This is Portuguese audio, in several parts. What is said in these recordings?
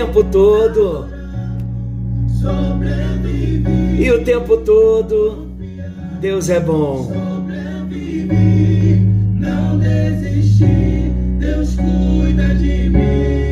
tempo todo. E o tempo todo, Deus é bom. Não desistir, Deus cuida de mim.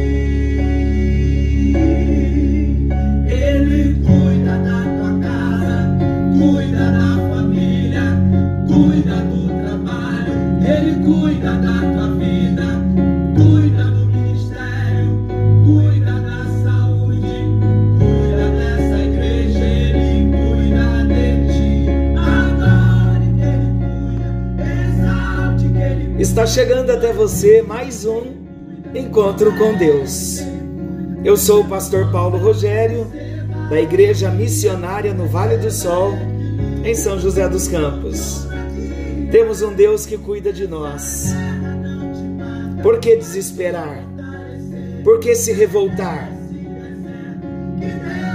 Chegando até você mais um encontro com Deus. Eu sou o pastor Paulo Rogério, da Igreja Missionária no Vale do Sol, em São José dos Campos. Temos um Deus que cuida de nós. Por que desesperar? Por que se revoltar?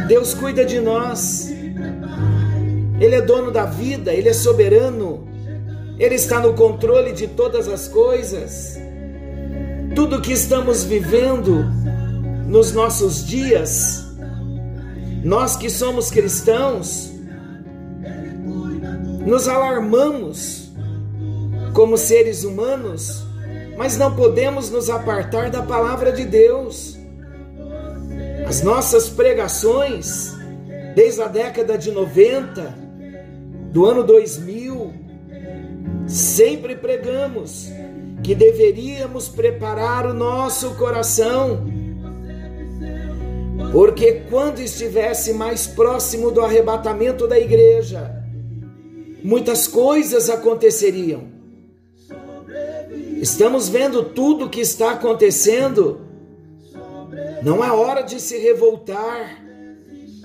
Deus cuida de nós. Ele é dono da vida, ele é soberano. Ele está no controle de todas as coisas. Tudo que estamos vivendo nos nossos dias, nós que somos cristãos, nos alarmamos como seres humanos, mas não podemos nos apartar da palavra de Deus. As nossas pregações, desde a década de 90, do ano 2000, Sempre pregamos que deveríamos preparar o nosso coração, porque quando estivesse mais próximo do arrebatamento da igreja, muitas coisas aconteceriam. Estamos vendo tudo o que está acontecendo. Não é hora de se revoltar,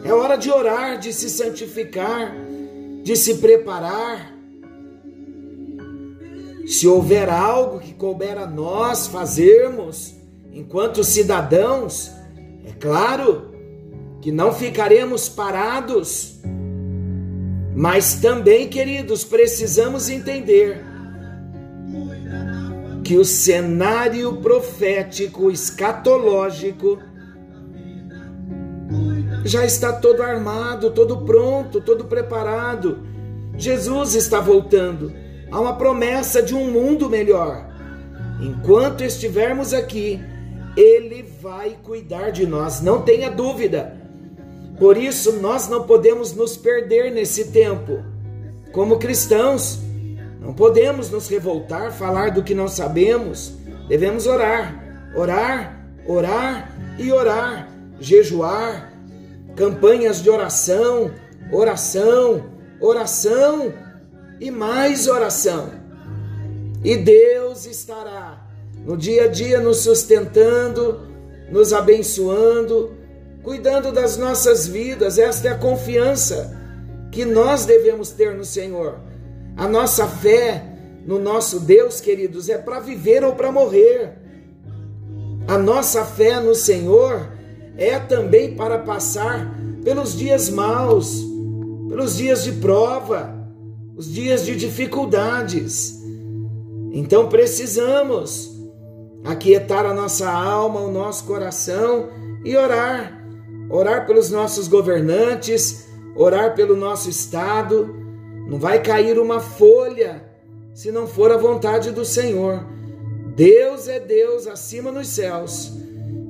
é hora de orar, de se santificar, de se preparar se houver algo que couber a nós fazermos enquanto cidadãos, é claro que não ficaremos parados. Mas também, queridos, precisamos entender que o cenário profético escatológico já está todo armado, todo pronto, todo preparado. Jesus está voltando há uma promessa de um mundo melhor. Enquanto estivermos aqui, Ele vai cuidar de nós, não tenha dúvida. Por isso, nós não podemos nos perder nesse tempo. Como cristãos, não podemos nos revoltar, falar do que não sabemos. Devemos orar, orar, orar e orar, jejuar, campanhas de oração, oração, oração e mais oração. E Deus estará no dia a dia nos sustentando, nos abençoando, cuidando das nossas vidas. Esta é a confiança que nós devemos ter no Senhor. A nossa fé no nosso Deus, queridos, é para viver ou para morrer. A nossa fé no Senhor é também para passar pelos dias maus, pelos dias de prova os dias de dificuldades. Então precisamos aquietar a nossa alma, o nosso coração e orar. Orar pelos nossos governantes, orar pelo nosso Estado. Não vai cair uma folha se não for a vontade do Senhor. Deus é Deus acima nos céus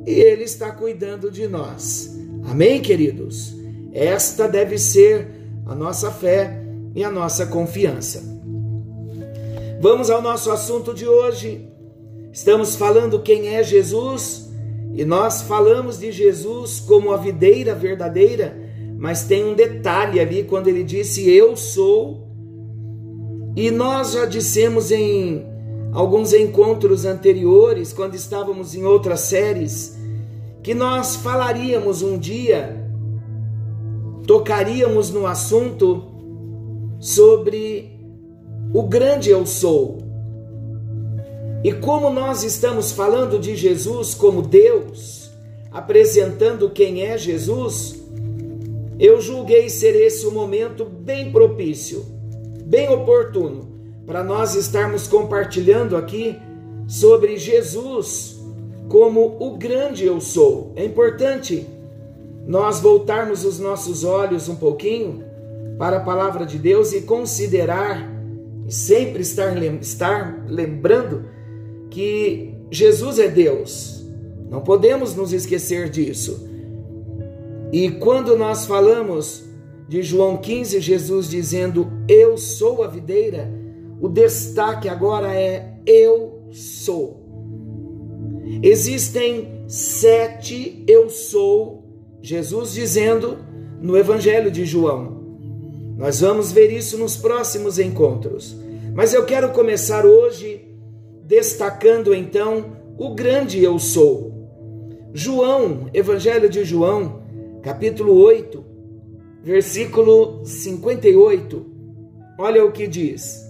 e Ele está cuidando de nós. Amém, queridos? Esta deve ser a nossa fé e a nossa confiança. Vamos ao nosso assunto de hoje. Estamos falando quem é Jesus e nós falamos de Jesus como a videira verdadeira, mas tem um detalhe ali quando ele disse eu sou. E nós já dissemos em alguns encontros anteriores, quando estávamos em outras séries, que nós falaríamos um dia, tocaríamos no assunto sobre o grande eu sou. E como nós estamos falando de Jesus como Deus, apresentando quem é Jesus, eu julguei ser esse o momento bem propício, bem oportuno, para nós estarmos compartilhando aqui sobre Jesus como o grande eu sou. É importante nós voltarmos os nossos olhos um pouquinho para a palavra de Deus e considerar e sempre estar, estar lembrando que Jesus é Deus. Não podemos nos esquecer disso. E quando nós falamos de João 15, Jesus dizendo: Eu sou a videira, o destaque agora é: Eu sou. Existem sete eu sou, Jesus dizendo no Evangelho de João. Nós vamos ver isso nos próximos encontros. Mas eu quero começar hoje destacando então o grande eu sou. João, Evangelho de João, capítulo 8, versículo 58. Olha o que diz: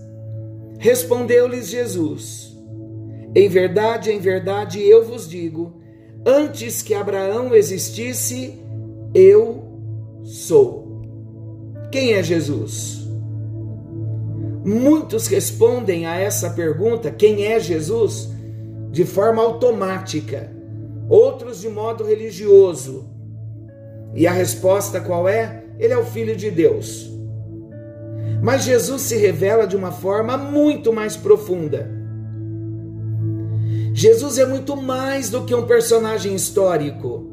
Respondeu-lhes Jesus: Em verdade, em verdade eu vos digo, antes que Abraão existisse, eu sou. Quem é Jesus? Muitos respondem a essa pergunta, quem é Jesus, de forma automática, outros de modo religioso. E a resposta qual é? Ele é o Filho de Deus. Mas Jesus se revela de uma forma muito mais profunda. Jesus é muito mais do que um personagem histórico.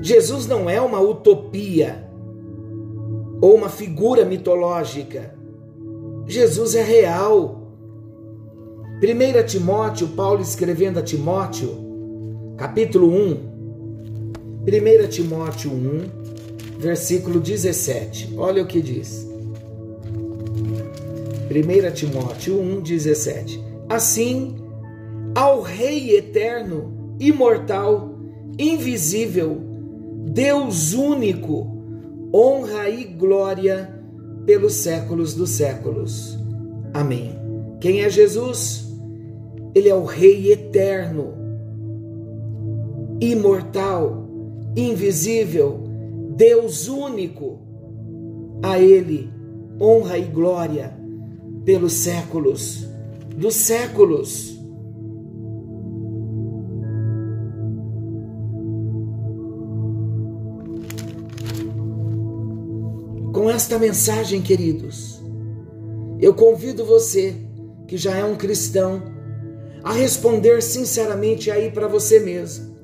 Jesus não é uma utopia ou uma figura mitológica. Jesus é real. 1 Timóteo, Paulo escrevendo a Timóteo, capítulo 1, 1 Timóteo 1, versículo 17. Olha o que diz. 1 Timóteo 1, 17. Assim, ao Rei eterno, imortal, invisível, Deus único, honra e glória pelos séculos dos séculos. Amém. Quem é Jesus? Ele é o Rei eterno, imortal, invisível, Deus único. A Ele honra e glória pelos séculos dos séculos. Esta mensagem, queridos, eu convido você, que já é um cristão, a responder sinceramente aí para você mesmo.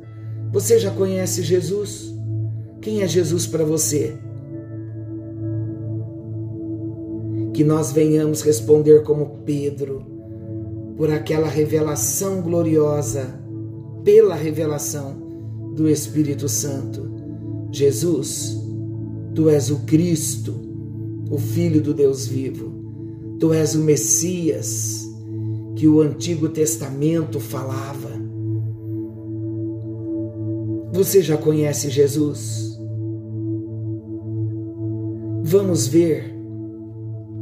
Você já conhece Jesus? Quem é Jesus para você? Que nós venhamos responder como Pedro, por aquela revelação gloriosa, pela revelação do Espírito Santo. Jesus, Tu és o Cristo, o Filho do Deus vivo. Tu és o Messias que o Antigo Testamento falava. Você já conhece Jesus? Vamos ver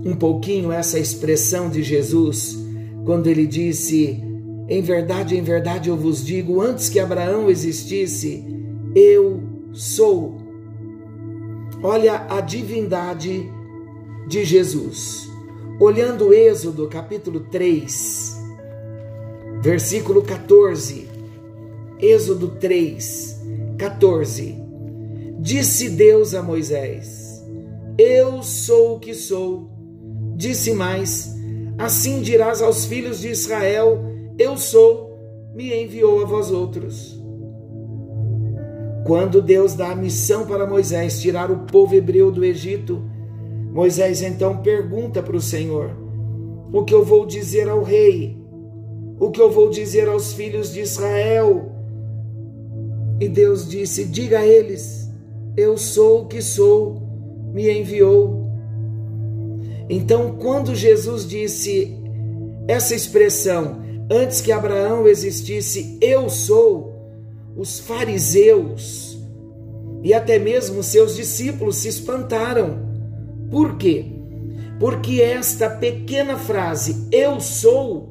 um pouquinho essa expressão de Jesus quando ele disse: Em verdade, em verdade eu vos digo, antes que Abraão existisse, eu sou. Olha a divindade de Jesus. Olhando Êxodo capítulo 3, versículo 14. Êxodo 3, 14. Disse Deus a Moisés: Eu sou o que sou. Disse mais: Assim dirás aos filhos de Israel: Eu sou, me enviou a vós outros. Quando Deus dá a missão para Moisés tirar o povo hebreu do Egito, Moisés então pergunta para o Senhor: O que eu vou dizer ao rei? O que eu vou dizer aos filhos de Israel? E Deus disse: Diga a eles: Eu sou o que sou, me enviou. Então, quando Jesus disse essa expressão, antes que Abraão existisse, eu sou, os fariseus e até mesmo seus discípulos se espantaram. Por quê? Porque esta pequena frase, eu sou,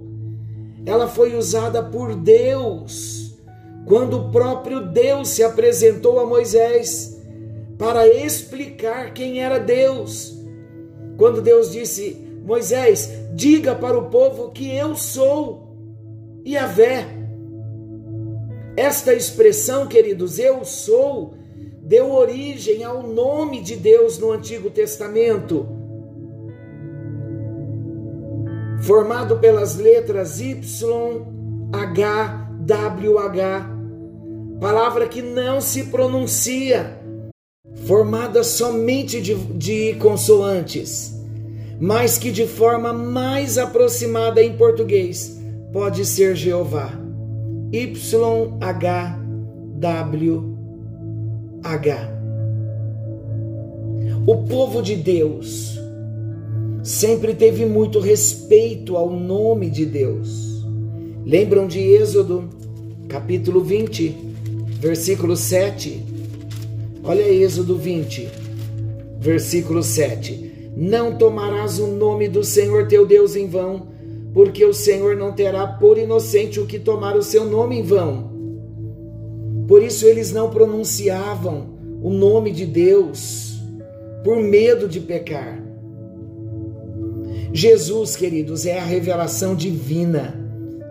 ela foi usada por Deus, quando o próprio Deus se apresentou a Moisés para explicar quem era Deus. Quando Deus disse: Moisés, diga para o povo que eu sou Yahvé. Esta expressão, queridos, eu sou, origem ao nome de Deus no Antigo Testamento, formado pelas letras Y, H, W, H, palavra que não se pronuncia, formada somente de, de consoantes, mas que de forma mais aproximada em português pode ser Jeová. YHWH. O povo de Deus sempre teve muito respeito ao nome de Deus. Lembram de Êxodo, capítulo 20, versículo 7? Olha Êxodo 20, versículo 7. Não tomarás o nome do Senhor teu Deus em vão porque o Senhor não terá por inocente o que tomar o seu nome em vão. Por isso eles não pronunciavam o nome de Deus, por medo de pecar. Jesus, queridos, é a revelação divina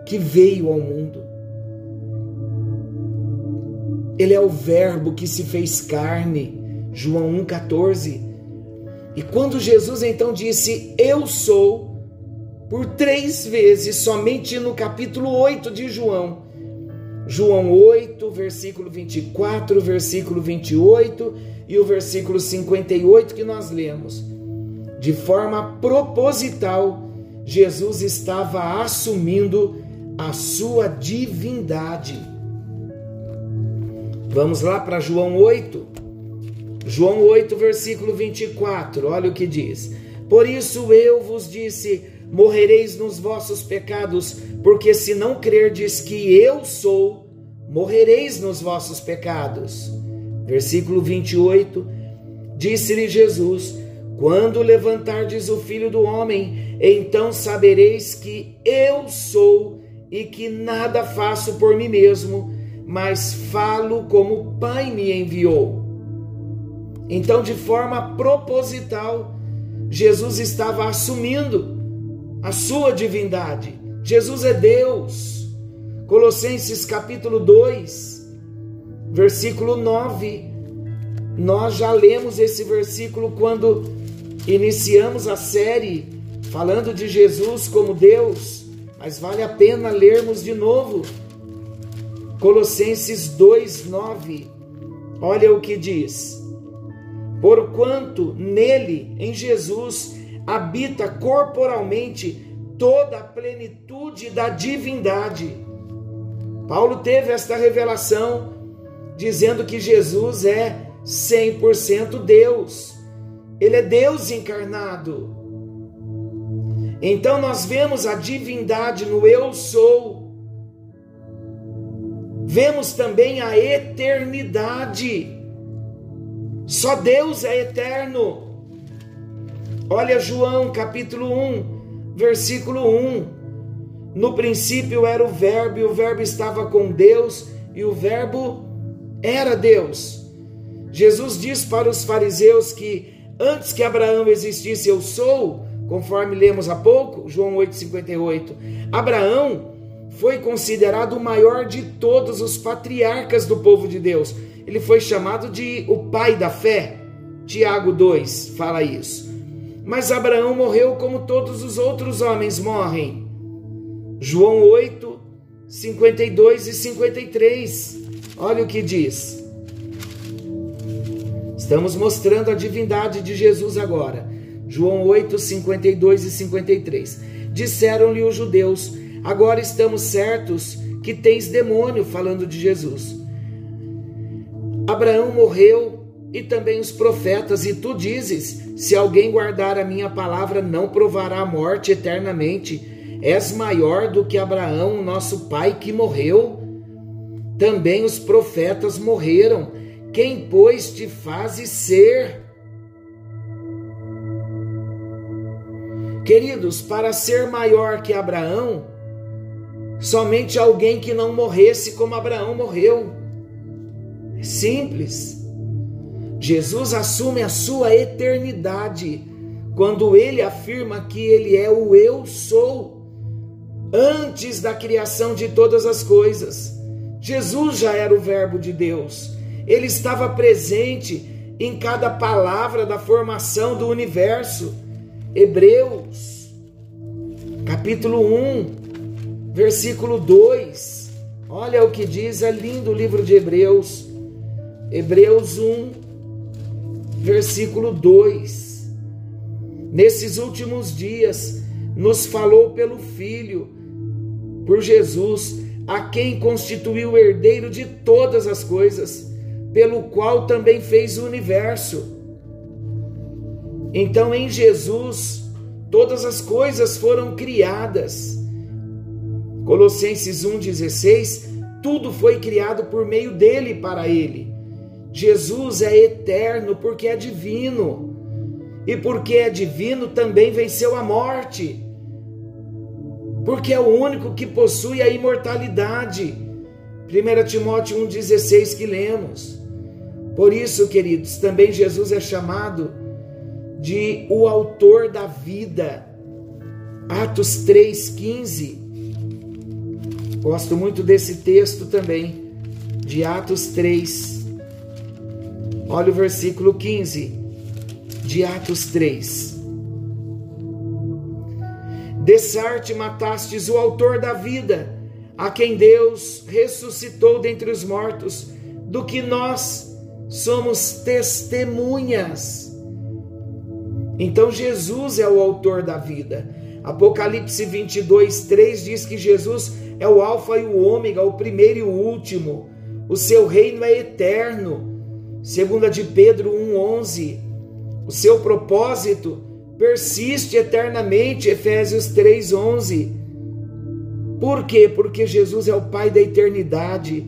que veio ao mundo. Ele é o Verbo que se fez carne, João 1,14. E quando Jesus então disse: Eu sou, por três vezes, somente no capítulo 8 de João. João 8, versículo 24, versículo 28 e o versículo 58 que nós lemos. De forma proposital, Jesus estava assumindo a sua divindade. Vamos lá para João 8. João 8, versículo 24, olha o que diz: Por isso eu vos disse morrereis nos vossos pecados, porque se não crerdes que eu sou, morrereis nos vossos pecados. Versículo 28. Disse-lhe Jesus: Quando levantardes o filho do homem, então sabereis que eu sou e que nada faço por mim mesmo, mas falo como o Pai me enviou. Então, de forma proposital, Jesus estava assumindo a sua divindade. Jesus é Deus. Colossenses capítulo 2, versículo 9. Nós já lemos esse versículo quando iniciamos a série falando de Jesus como Deus, mas vale a pena lermos de novo. Colossenses 2:9. Olha o que diz: Porquanto nele, em Jesus, habita corporalmente toda a plenitude da divindade. Paulo teve esta revelação dizendo que Jesus é 100% Deus. Ele é Deus encarnado. Então nós vemos a divindade no eu sou. Vemos também a eternidade. Só Deus é eterno. Olha João capítulo 1, versículo 1. No princípio era o Verbo, e o Verbo estava com Deus, e o Verbo era Deus. Jesus diz para os fariseus que antes que Abraão existisse, eu sou, conforme lemos há pouco, João 8,58. Abraão foi considerado o maior de todos os patriarcas do povo de Deus. Ele foi chamado de o pai da fé. Tiago 2 fala isso. Mas Abraão morreu como todos os outros homens morrem. João 8, 52 e 53. Olha o que diz. Estamos mostrando a divindade de Jesus agora. João 8, 52 e 53. Disseram-lhe os judeus: Agora estamos certos que tens demônio, falando de Jesus. Abraão morreu e também os profetas, e tu dizes: Se alguém guardar a minha palavra, não provará a morte eternamente. És maior do que Abraão, nosso pai, que morreu. Também os profetas morreram. Quem, pois, te fazes ser? Queridos, para ser maior que Abraão, somente alguém que não morresse como Abraão morreu. É simples. Jesus assume a sua eternidade quando ele afirma que ele é o eu sou antes da criação de todas as coisas. Jesus já era o Verbo de Deus. Ele estava presente em cada palavra da formação do universo. Hebreus, capítulo 1, versículo 2. Olha o que diz, é lindo o livro de Hebreus. Hebreus 1, versículo 2. Nesses últimos dias, nos falou pelo Filho, por Jesus, a quem constituiu o herdeiro de todas as coisas, pelo qual também fez o universo. Então, em Jesus, todas as coisas foram criadas. Colossenses 1,16: tudo foi criado por meio dele para ele. Jesus é eterno porque é divino. E porque é divino também venceu a morte porque é o único que possui a imortalidade. 1 Timóteo 1,16 que lemos. Por isso, queridos, também Jesus é chamado de o autor da vida. Atos 3,15. Gosto muito desse texto também, de Atos 3. Olha o versículo 15 de Atos 3. Dessarte matastes o autor da vida, a quem Deus ressuscitou dentre os mortos, do que nós somos testemunhas. Então Jesus é o autor da vida. Apocalipse 22, 3 diz que Jesus é o Alfa e o Ômega, o primeiro e o último. O seu reino é eterno. Segunda de Pedro 1:11. O seu propósito persiste eternamente, Efésios 3:11. Por quê? Porque Jesus é o Pai da eternidade,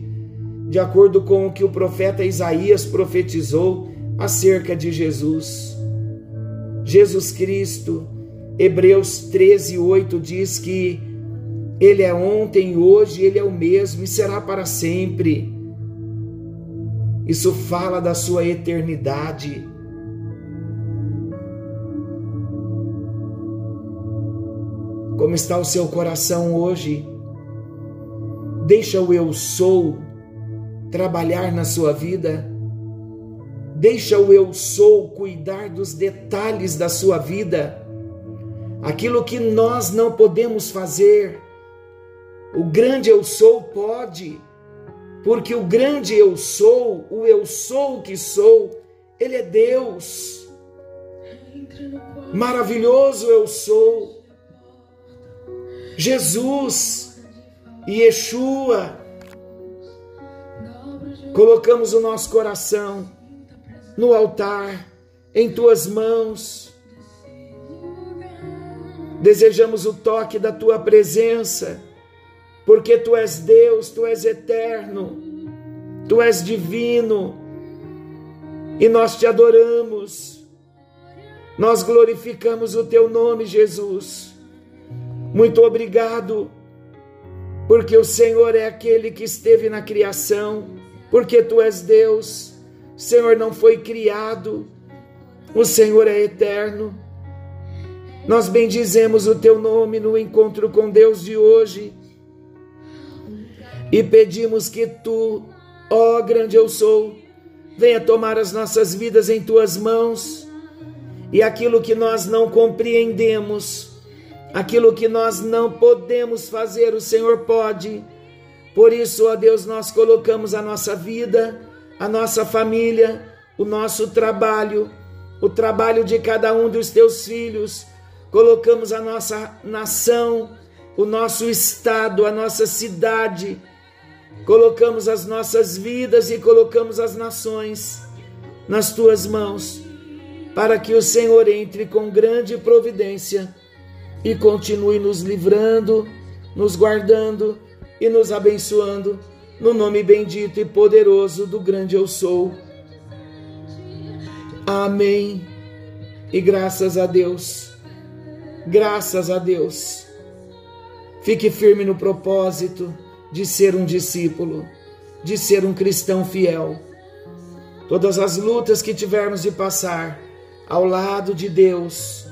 de acordo com o que o profeta Isaías profetizou acerca de Jesus. Jesus Cristo, Hebreus 13:8 diz que ele é ontem, hoje, ele é o mesmo e será para sempre. Isso fala da sua eternidade. Como está o seu coração hoje? Deixa o eu sou trabalhar na sua vida. Deixa o eu sou cuidar dos detalhes da sua vida. Aquilo que nós não podemos fazer, o grande eu sou pode. Porque o grande eu sou, o eu sou que sou, ele é Deus. Maravilhoso eu sou. Jesus e Yeshua. Colocamos o nosso coração no altar, em tuas mãos. Desejamos o toque da tua presença, porque tu és Deus, tu és eterno, tu és divino, e nós te adoramos, nós glorificamos o teu nome, Jesus. Muito obrigado, porque o Senhor é aquele que esteve na criação, porque tu és Deus, o Senhor não foi criado, o Senhor é eterno. Nós bendizemos o teu nome no encontro com Deus de hoje e pedimos que tu, ó grande eu sou, venha tomar as nossas vidas em tuas mãos e aquilo que nós não compreendemos, Aquilo que nós não podemos fazer, o Senhor pode. Por isso, ó Deus, nós colocamos a nossa vida, a nossa família, o nosso trabalho, o trabalho de cada um dos teus filhos, colocamos a nossa nação, o nosso estado, a nossa cidade, colocamos as nossas vidas e colocamos as nações nas tuas mãos, para que o Senhor entre com grande providência e continue nos livrando, nos guardando e nos abençoando, no nome bendito e poderoso do grande Eu Sou. Amém. E graças a Deus, graças a Deus. Fique firme no propósito de ser um discípulo, de ser um cristão fiel. Todas as lutas que tivermos de passar ao lado de Deus,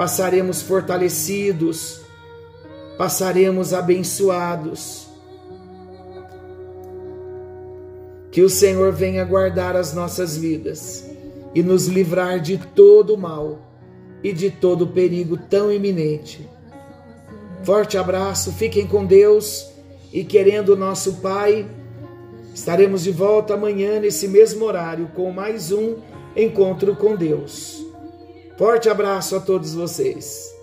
passaremos fortalecidos, passaremos abençoados. Que o Senhor venha guardar as nossas vidas e nos livrar de todo mal e de todo perigo tão iminente. Forte abraço, fiquem com Deus e querendo o nosso Pai, estaremos de volta amanhã nesse mesmo horário com mais um encontro com Deus. Forte abraço a todos vocês.